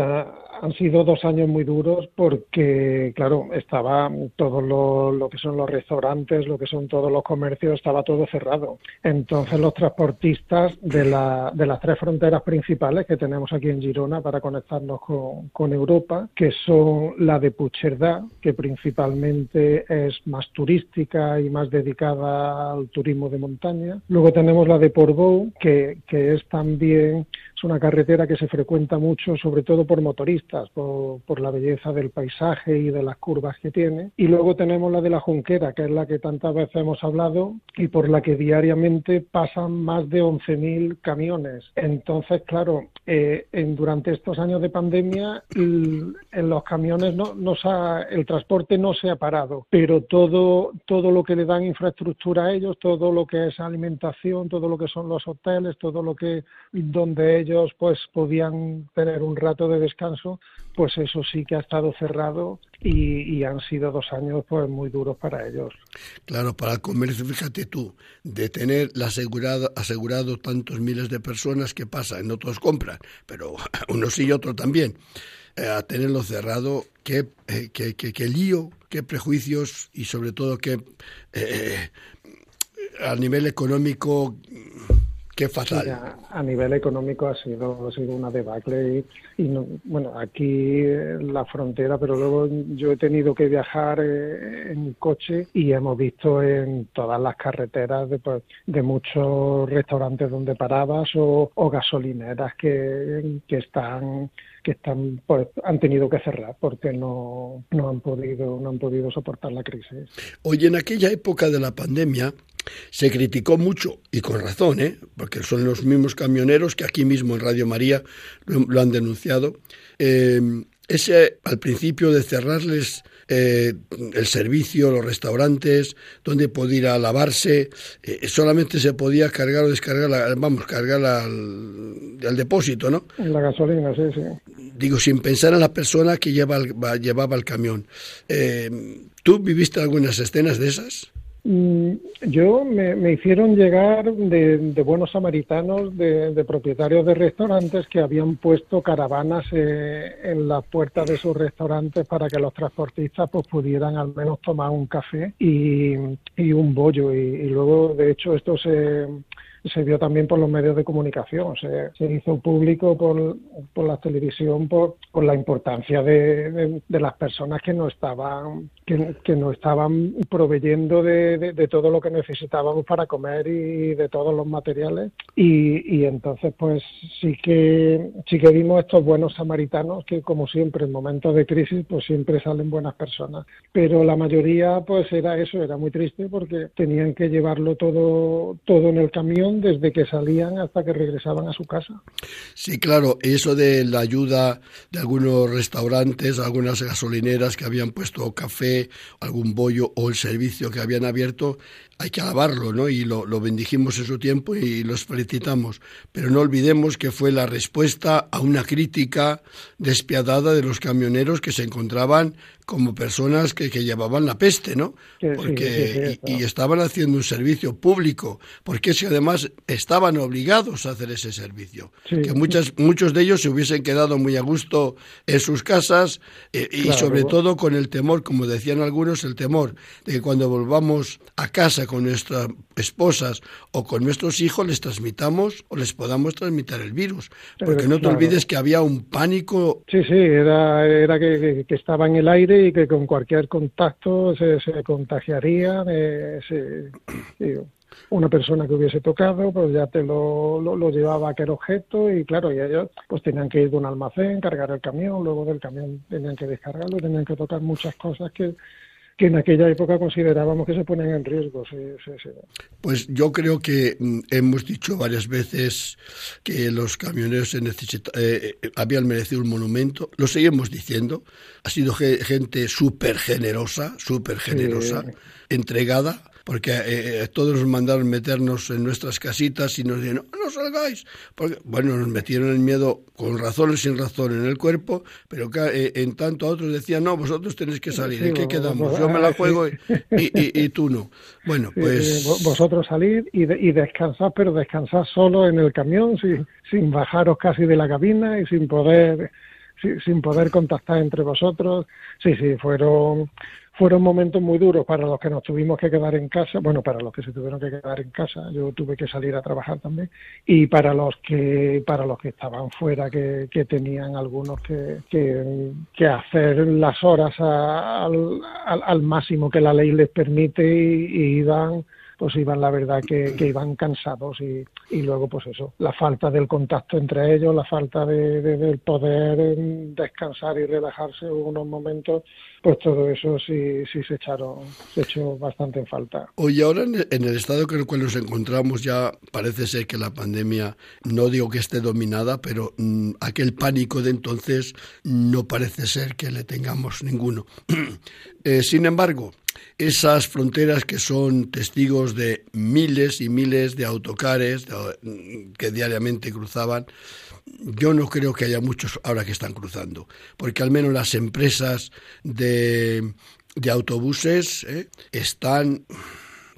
han sido dos años muy duros porque, claro, estaba todo lo, que son los restaurantes, lo que son todos los comercios, estaba todo cerrado. Entonces los transportistas de, la, de las tres fronteras principales que tenemos aquí en Girona para conectarnos con, Europa, que son la de Puigcerdá, que principalmente es más turística y más dedicada al turismo de montaña. Luego tenemos la de Portbou, que, que es también es una carretera que se frecuenta mucho, sobre todo por motoristas, por, la belleza del paisaje y de las curvas que tiene. Y luego tenemos la de la Junquera, que es la que tantas veces hemos hablado y por la que diariamente pasan más de 11.000 camiones. Entonces, claro, eh, en, durante estos años de pandemia, en los camiones no, no el transporte no se ha parado, pero todo, todo lo que le dan infraestructura a ellos, todo lo que es alimentación, todo lo que son los hoteles, todo lo que donde ellos pues podían tener un rato de descanso, pues eso sí que ha estado cerrado y, han sido dos años pues muy duros para ellos. Claro, para el comercio, fíjate tú, de tener asegurado, asegurado tantos miles de personas que pasa, no todos compran, pero unos sí y otros también, eh, a tenerlo cerrado, qué, eh, qué, qué, lío, qué prejuicios y sobre todo que eh, a nivel económico Qué fatal. a, nivel económico ha sido, ha sido una debacle y, bueno, aquí en la frontera, pero luego yo he tenido que viajar eh, en coche y hemos visto en todas las carreteras de, pues, de muchos restaurantes donde parabas o, gasolineras que, que están que están pues han tenido que cerrar porque no, no han podido no han podido soportar la crisis. Oye, en aquella época de la pandemia se criticó mucho, y con razón, ¿eh? porque son los mismos camioneros que aquí mismo en Radio María lo, han denunciado, eh, ese al principio de cerrarles eh, el servicio, los restaurantes, donde podía ir a lavarse, solamente se podía cargar o descargar, vamos, cargar al, depósito, ¿no? La gasolina, sí, sí. Digo, sin pensar en la persona que lleva llevaba el camión. ¿Tú viviste algunas escenas de esas? Mm, yo me, hicieron llegar de, buenos samaritanos, de, propietarios de restaurantes que habían puesto caravanas eh, en las puertas de sus restaurantes para que los transportistas pues pudieran al menos tomar un café y, un bollo. y, luego, de hecho, esto se se vio también por los medios de comunicación, se, se hizo público por, por la televisión por, por la importancia de, de, las personas que no estaban que, que no estaban proveyendo de, de, todo lo que necesitábamos para comer y de todos los materiales. Y, y entonces pues sí que sí que vimos estos buenos samaritanos que como siempre en momentos de crisis pues siempre salen buenas personas. Pero la mayoría pues era eso era muy triste porque tenían que llevarlo todo todo en el camión desde que salían hasta que regresaban a su casa. Sí, claro, eso de la ayuda de algunos restaurantes, algunas gasolineras que habían puesto café, algún bollo o el servicio que habían abierto, hay que alabarlo, ¿no? Y lo, lo bendijimos en su tiempo y los felicitamos. Pero no olvidemos que fue la respuesta a una crítica despiadada de los camioneros que se encontraban como personas que, que llevaban la peste, ¿no? Porque, y, estaban haciendo un servicio público, porque si además estaban obligados a hacer ese servicio. que muchas, muchos de ellos se hubiesen quedado muy a gusto en sus casas eh, y sobre todo con el temor, como decían algunos, el temor de que cuando volvamos a casa con nuestras esposas o con nuestros hijos les transmitamos o les podamos transmitir el virus. Porque no te olvides que había un pánico. Sí, sí, era, era que estaba en el aire y que con cualquier contacto se, se contagiaría. una persona que hubiese tocado, pues ya te lo, lo, llevaba aquel objeto y claro, y ellos pues tenían que ir de un almacén, cargar el camión, luego del camión tenían que descargarlo, tenían que tocar muchas cosas que, que en aquella época considerábamos que se ponen en riesgo. Pues yo creo que mm, hemos dicho varias veces que los camioneros se eh, eh, habían merecido un monumento, lo seguimos diciendo, ha sido gente súper generosa, súper generosa, entregada porque eh, eh, todos nos mandaron meternos en nuestras casitas y nos dijeron, no, salgáis. Porque, bueno, nos metieron el miedo con razón o sin razón en el cuerpo, pero eh, en tanto a otros decían, no, vosotros tenéis que salir, ¿en qué quedamos? Yo me la juego y, y, tú no. Bueno, pues... Vosotros salir y, y descansar, pero descansar solo en el camión, sin, sin bajaros casi de la cabina y sin poder sin poder contactar entre vosotros. Sí, sí, fueron fueron momentos muy duros para los que nos tuvimos que quedar en casa, bueno, para los que se tuvieron que quedar en casa, yo tuve que salir a trabajar también, y para los que, para los que estaban fuera, que, que tenían algunos que, que, hacer las horas al, al, máximo que la ley les permite y iban pues iban la verdad que, iban cansados y, y, luego pues eso, la falta del contacto entre ellos, la falta de, del poder descansar y relajarse unos momentos, pues todo eso sí, sí se echaron, se echó bastante en falta. Hoy ahora en el estado en el cual nos encontramos ya parece ser que la pandemia, no digo que esté dominada, pero mm, aquel pánico de entonces no parece ser que le tengamos ninguno. Eh, sin embargo, esas fronteras que son testigos de miles y miles de autocares que diariamente cruzaban, yo no creo que haya muchos ahora que están cruzando, porque al menos las empresas de, de autobuses ¿eh? están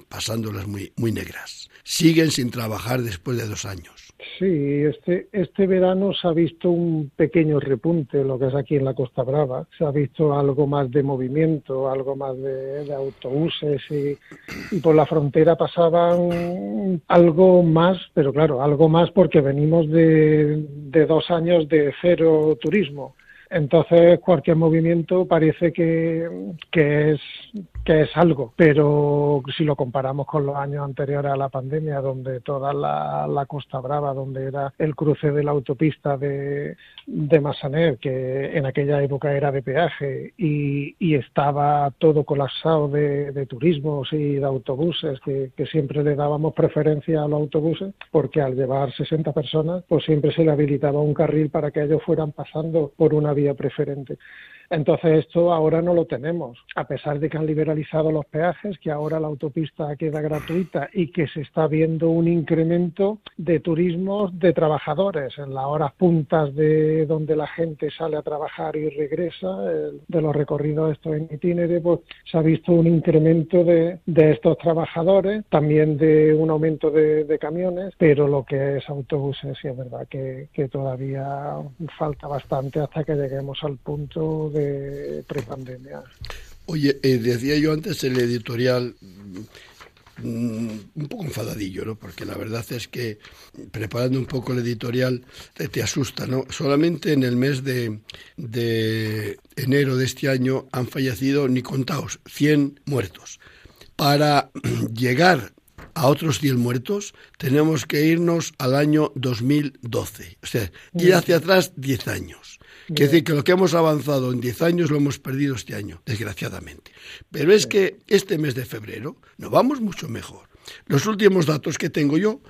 pasándolas muy, muy negras. Siguen sin trabajar después de dos años. Sí, este, este verano se ha visto un pequeño repunte, lo que es aquí en la Costa Brava. Se ha visto algo más de movimiento, algo más de, autobuses y, y, por la frontera pasaban algo más, pero claro, algo más porque venimos de, de dos años de cero turismo. Entonces cualquier movimiento parece que, que, es, que es algo, pero si lo comparamos con los años anteriores a la pandemia, donde toda la, Costa Brava, donde era el cruce de la autopista de, de Massaner, que en aquella época era de peaje, y, y estaba todo colapsado de, de turismos y de autobuses, que, que, siempre le dábamos preferencia a los autobuses, porque al llevar 60 personas, pues siempre se le habilitaba un carril para que ellos fueran pasando por una vía preferente. Entonces esto ahora no lo tenemos, a pesar de que han liberalizado los peajes, que ahora la autopista queda gratuita y que se está viendo un incremento de turismo de trabajadores en las horas puntas de donde la gente sale a trabajar y regresa, de los recorridos estos en itinere, pues se ha visto un incremento de, estos trabajadores, también de un aumento de, camiones, pero lo que es autobuses sí es verdad que todavía falta bastante hasta que lleguemos al punto de prepandemia. Oye, eh, decía yo antes el editorial mm, un poco enfadadillo, ¿no? Porque la verdad es que preparando un poco el editorial te, asusta, ¿no? Solamente en el mes de, de, enero de este año han fallecido, ni contaos, 100 muertos. Para llegar a otros 100 muertos tenemos que irnos al año 2012, o sea, ir hacia atrás 10 años. Quiere decir que lo que hemos avanzado en 10 años lo hemos perdido este año, desgraciadamente. Pero es que este mes de febrero no vamos mucho mejor. Los últimos datos que tengo yo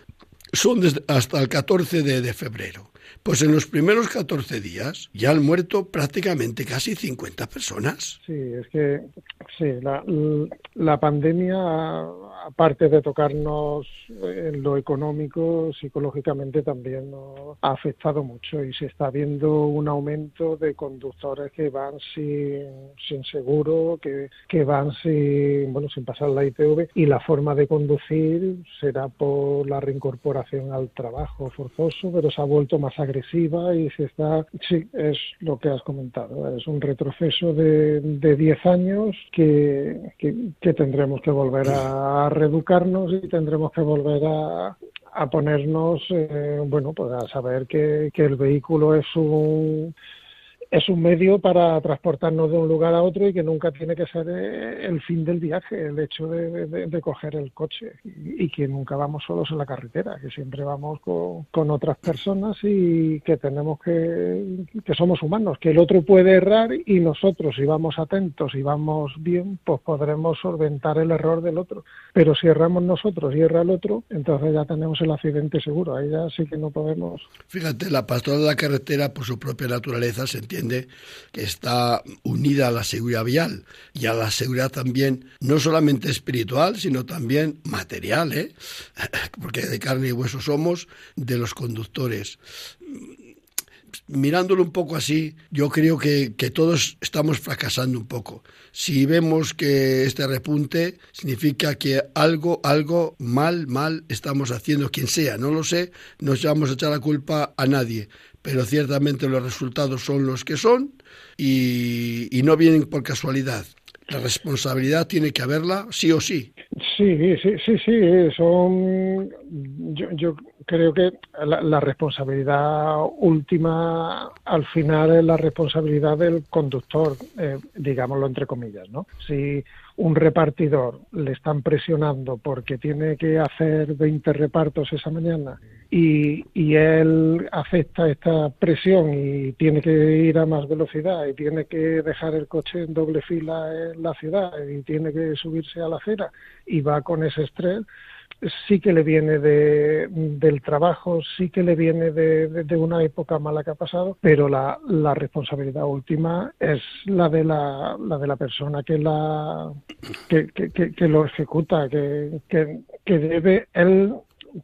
son hasta el 14 de, febrero. Pues en los primeros 14 días ya han muerto prácticamente casi 50 personas. Sí, es que sí, la, la pandemia, aparte de tocarnos en lo económico, psicológicamente también nos ha afectado mucho y se está viendo un aumento de conductores que van sin, seguro, que, que van sin, bueno, sin pasar la ITV y la forma de conducir será por la reincorporación al trabajo forzoso, pero se ha vuelto más agresiva y se está, sí, es lo que has comentado, es un retroceso de, de 10 años que, que, tendremos que volver a reeducarnos y tendremos que volver a, a ponernos, eh, bueno, pues a saber que, que el vehículo es un es un medio para transportarnos de un lugar a otro y que nunca tiene que ser eh, el fin del viaje, el hecho de, coger el coche y, que nunca vamos solos en la carretera, que siempre vamos con, otras personas y que tenemos que, que somos humanos, que el otro puede errar y nosotros si vamos atentos y vamos bien, pues podremos solventar el error del otro. Pero si erramos nosotros y erra el otro, entonces ya tenemos el accidente seguro, ahí ya sí que no podemos. Fíjate, la pastora de la carretera por su propia naturaleza se entiende que está unida a la seguridad vial y a la seguridad también, no solamente espiritual, sino también material, ¿eh? porque de carne y hueso somos de los conductores mirándolo un poco así, yo creo que, todos estamos fracasando un poco. Si vemos que este repunte significa que algo, algo mal, mal estamos haciendo, quien sea, no lo sé, no vamos a echar la culpa a nadie, pero ciertamente los resultados son los que son y, no vienen por casualidad. La responsabilidad tiene que haberla sí o sí. Sí, sí, sí, sí. Son, yo, yo creo que la, responsabilidad última al final es la responsabilidad del conductor, eh, digámoslo entre comillas, ¿no? Si un repartidor le están presionando porque tiene que hacer 20 repartos esa mañana y, y él acepta esta presión y tiene que ir a más velocidad y tiene que dejar el coche en doble fila en la ciudad y tiene que subirse a la acera y va con ese estrés, sí que le viene de, del trabajo, sí que le viene de, una época mala que ha pasado, pero la, la responsabilidad última es la de la, la de la persona que la que, que, que, lo ejecuta, que, que, debe él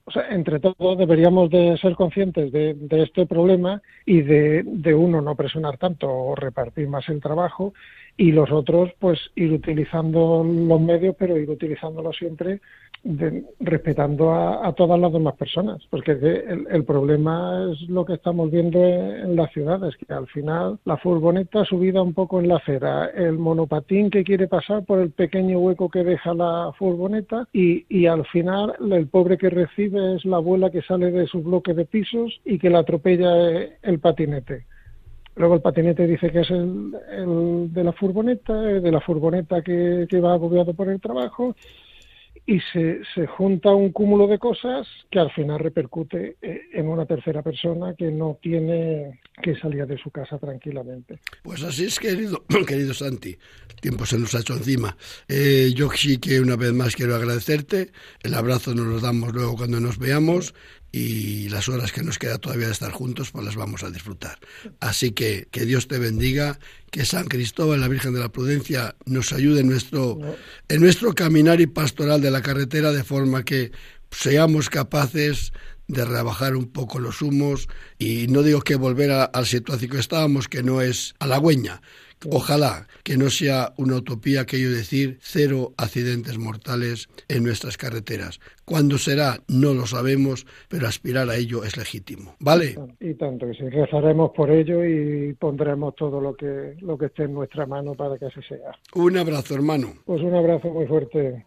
o sea, entre todos deberíamos de ser conscientes de, de este problema y de, de, uno no presionar tanto o repartir más el trajo y los otros pues ir utilizando los medios pero ir utilizándolo siempre respetando a, todas las demás personas porque el, el, problema es lo que estamos viendo en, las ciudades que al final la furgoneta subida un poco en la acera el monopatín que quiere pasar por el pequeño hueco que deja la furgoneta y, y al final el pobre que recibe es la abuela que sale de su bloque de pisos y que la atropella el patinete Luego el patinete dice que es el, de la furgoneta, de la furgoneta que, va agobiado por el trabajo y se, se, junta un cúmulo de cosas que al final repercute eh, en una tercera persona que no tiene que salir de su casa tranquilamente. Pues así es, querido, querido Santi. El tiempo se nos ha hecho encima. Eh, yo sí que una vez más quiero agradecerte. El abrazo nos lo damos luego cuando nos veamos y las horas que nos queda todavía de estar juntos, pues las vamos a disfrutar. Así que que Dios te bendiga, que San Cristóbal, la Virgen de la Prudencia, nos ayude en nuestro, en nuestro caminar y pastoral de la carretera, de forma que seamos capaces de rebajar un poco los humos y no digo que volver a, al situación que estábamos, que no es halagüeña, Ojalá que no sea una utopía aquello decir cero accidentes mortales en nuestras carreteras. Cuándo será, no lo sabemos, pero aspirar a ello es legítimo. ¿Vale? Y tanto que sí, rezaremos por ello y pondremos todo lo que, lo que esté en nuestra mano para que así sea. Un abrazo, hermano. Pues un abrazo muy fuerte.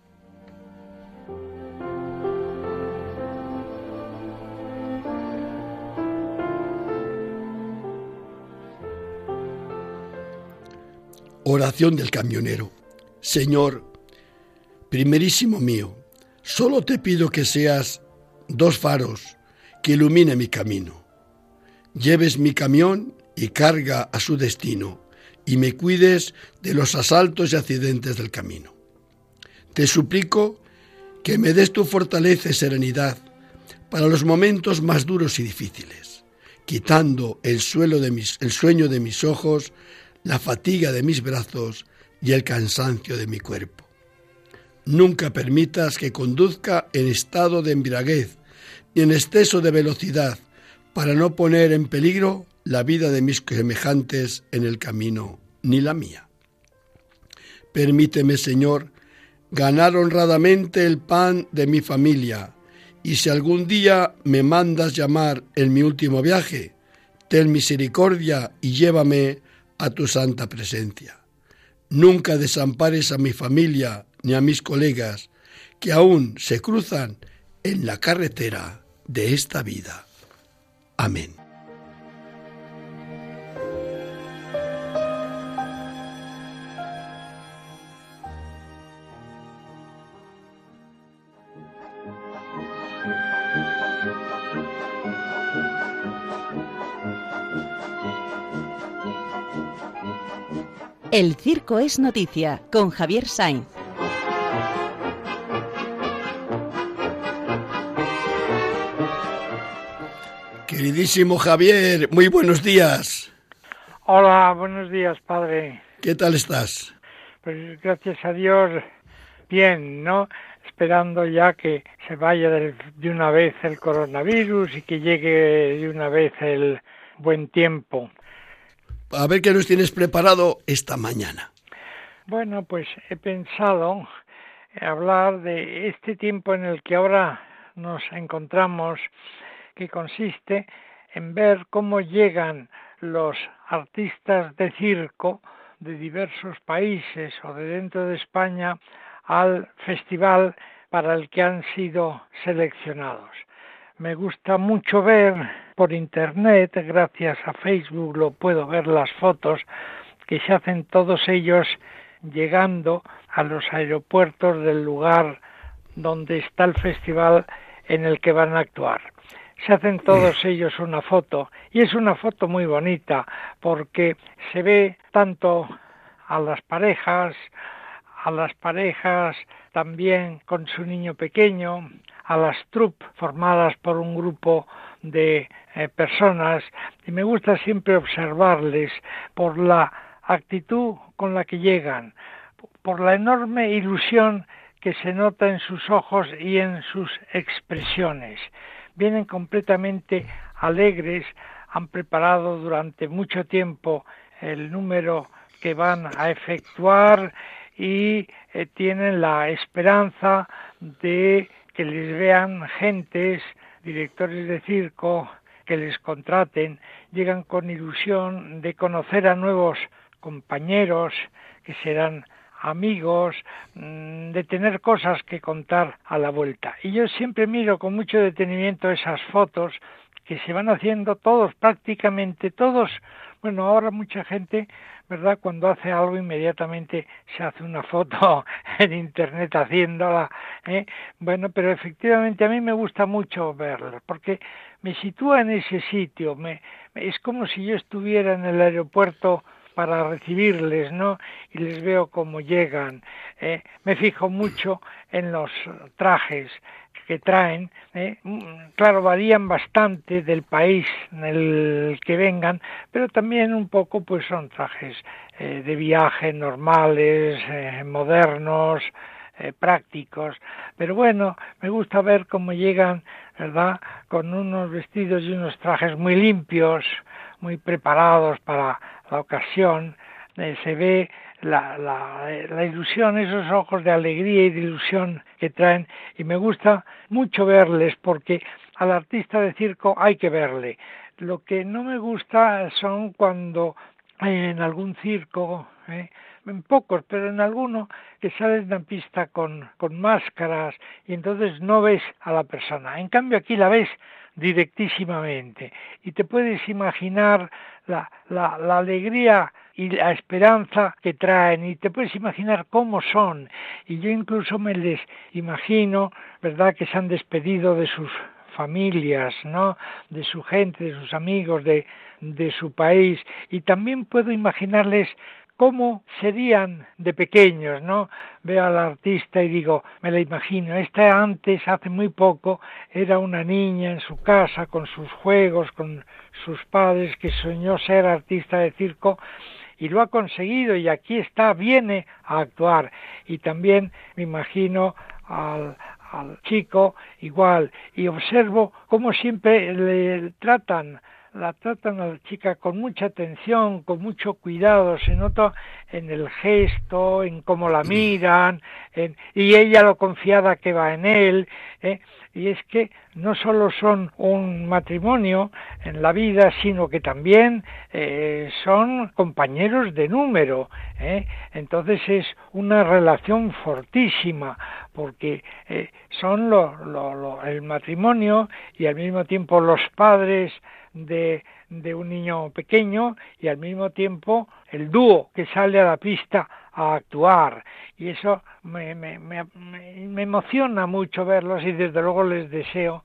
Oración del camionero. Señor, primerísimo mío, solo te pido que seas dos faros que ilumine mi camino. Lleves mi camión y carga a su destino y me cuides de los asaltos y accidentes del camino. Te suplico que me des tu fortaleza y serenidad para los momentos más duros y difíciles, quitando el, suelo el sueño de mis ojos, la fatiga de mis brazos y el cansancio de mi cuerpo. Nunca permitas que conduzca en estado de embriaguez ni en exceso de velocidad, para no poner en peligro la vida de mis semejantes en el camino, ni la mía. Permíteme, Señor, ganar honradamente el pan de mi familia, y si algún día me mandas llamar en mi último viaje, ten misericordia y llévame a tu santa presencia. Nunca desampares a mi familia ni a mis colegas que aún se cruzan en la carretera de esta vida. Amén. El Circo es Noticia con Javier Sainz. Queridísimo Javier, muy buenos días. Hola, buenos días, padre. ¿Qué tal estás? Pues gracias a Dios, bien, ¿no? Esperando ya que se vaya de, de una vez el coronavirus y que llegue de una vez el buen tiempo a ver qué nos tienes preparado esta mañana. Bueno, pues he pensado hablar de este tiempo en el que ahora nos encontramos, que consiste en ver cómo llegan los artistas de circo de diversos países o de dentro de España al festival para el que han sido seleccionados. Me gusta mucho ver por internet, gracias a Facebook lo puedo ver las fotos que se hacen todos ellos llegando a los aeropuertos del lugar donde está el festival en el que van a actuar. Se hacen todos ellos una foto y es una foto muy bonita porque se ve tanto a las parejas, a las parejas también con su niño pequeño, a las troupes formadas por un grupo de eh, personas y me gusta siempre observarles por la actitud con la que llegan, por la enorme ilusión que se nota en sus ojos y en sus expresiones. Vienen completamente alegres, han preparado durante mucho tiempo el número que van a efectuar y eh, tienen la esperanza de que les vean gentes, directores de circo, que les contraten, llegan con ilusión de conocer a nuevos compañeros que serán amigos, mm, de tener cosas que contar a la vuelta. Y yo siempre miro con mucho detenimiento esas fotos que se van haciendo todos, prácticamente todos. Bueno, ahora mucha gente ¿verdad? Cuando hace algo inmediatamente se hace una foto en internet haciéndola, ¿eh? Bueno, pero efectivamente a mí me gusta mucho verlo, porque me sitúa en ese sitio, me, es como si yo estuviera en el aeropuerto para recibirles, ¿no? Y les veo cómo llegan. ¿eh? Me fijo mucho en los trajes, que traen, ¿eh? mm, claro, varían bastante del país en el que vengan, pero también un poco pues son trajes eh, de viaje normales, eh, modernos, prácticos. Pero bueno, me gusta ver cómo llegan, ¿verdad? Con unos vestidos y unos trajes muy limpios, muy preparados para la ocasión. se ve la, la, la, ilusión, esos ojos de alegría y de ilusión que traen y me gusta mucho verles porque al artista de circo hay que verle. Lo que no me gusta son cuando en algún circo, ¿eh? en pocos, pero en alguno, que sales de una pista con, con máscaras y entonces no ves a la persona. En cambio aquí la ves directísimamente y te puedes imaginar la, la, la alegría y la esperanza que traen y te puedes imaginar cómo son y yo incluso me les imagino, ¿verdad?, que se han despedido de sus familias, ¿no? de su gente, de sus amigos, de, de su país y también puedo imaginarles cómo serían de pequeños, ¿no? Veo al artista y digo, me la imagino, esta antes, hace muy poco, era una niña en su casa con sus juegos, con sus padres, que soñó ser artista de circo y lo ha conseguido y aquí está, viene a actuar. Y también me imagino al, al chico igual y observo cómo siempre le tratan la tratan a la chica con mucha atención, con mucho cuidado, se nota en el gesto, en cómo la miran, y ella lo confiada que va en él, ¿eh? Y es que no solo son un matrimonio en la vida, sino que también eh, son compañeros de número. ¿Eh? Entonces es una relación fortísima, porque son lo, el matrimonio y al mismo tiempo los padres de, de un niño pequeño y al mismo tiempo el dúo que sale a la pista a actuar y eso me, me, me, me, emociona mucho verlos y desde luego les deseo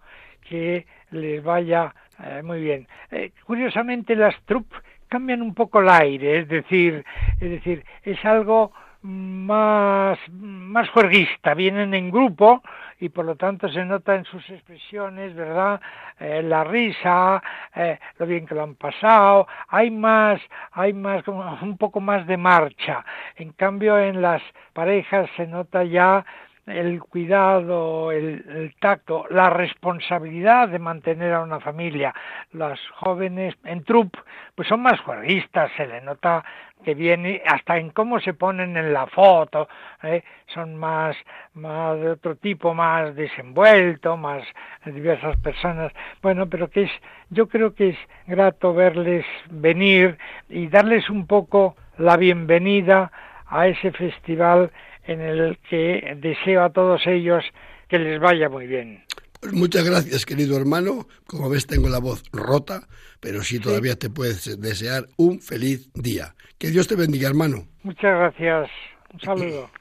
que les vaya eh, muy bien. Eh, curiosamente las troupes cambian un poco el aire, es decir, es decir, es algo más, más juerguista, vienen en grupo y por lo tanto se nota en sus expresiones, ¿verdad? Eh, la risa, eh, lo bien que lo han pasado, hay más, hay más, un poco más de marcha. En cambio en las parejas se nota ya el cuidado, el, tacto, la responsabilidad de mantener a una familia. Las jóvenes en trup pues son más juerguistas, se le nota que viene hasta en cómo se ponen en la foto, ¿eh? son más, más de otro tipo, más desenvuelto, más diversas personas. Bueno, pero que es, yo creo que es grato verles venir y darles un poco la bienvenida a ese festival en el que deseo a todos ellos que les vaya muy bien. Pues muchas gracias, querido hermano. Como ves, tengo la voz rota, pero sí todavía te puedes desear un feliz día. Que Dios te bendiga, hermano. Muchas gracias. Un saludo.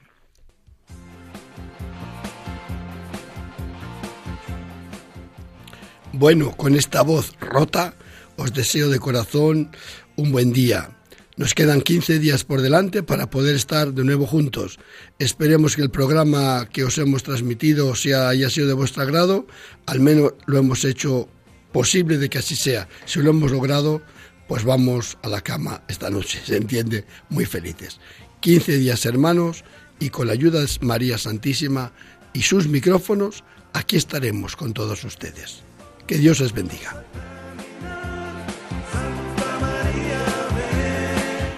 Bueno, con esta voz rota, os deseo de corazón un buen día nos quedan 15 días por delante para poder estar de nuevo juntos. Esperemos que el programa que os hemos transmitido sea, haya sido de vuestro agrado. Al menos lo hemos hecho posible de que así sea. Si lo hemos logrado, pues vamos a la cama esta noche, se entiende, muy felices. 15 días hermanos y con la ayuda de María Santísima y sus micrófonos, aquí estaremos con todos ustedes. Que Dios les bendiga.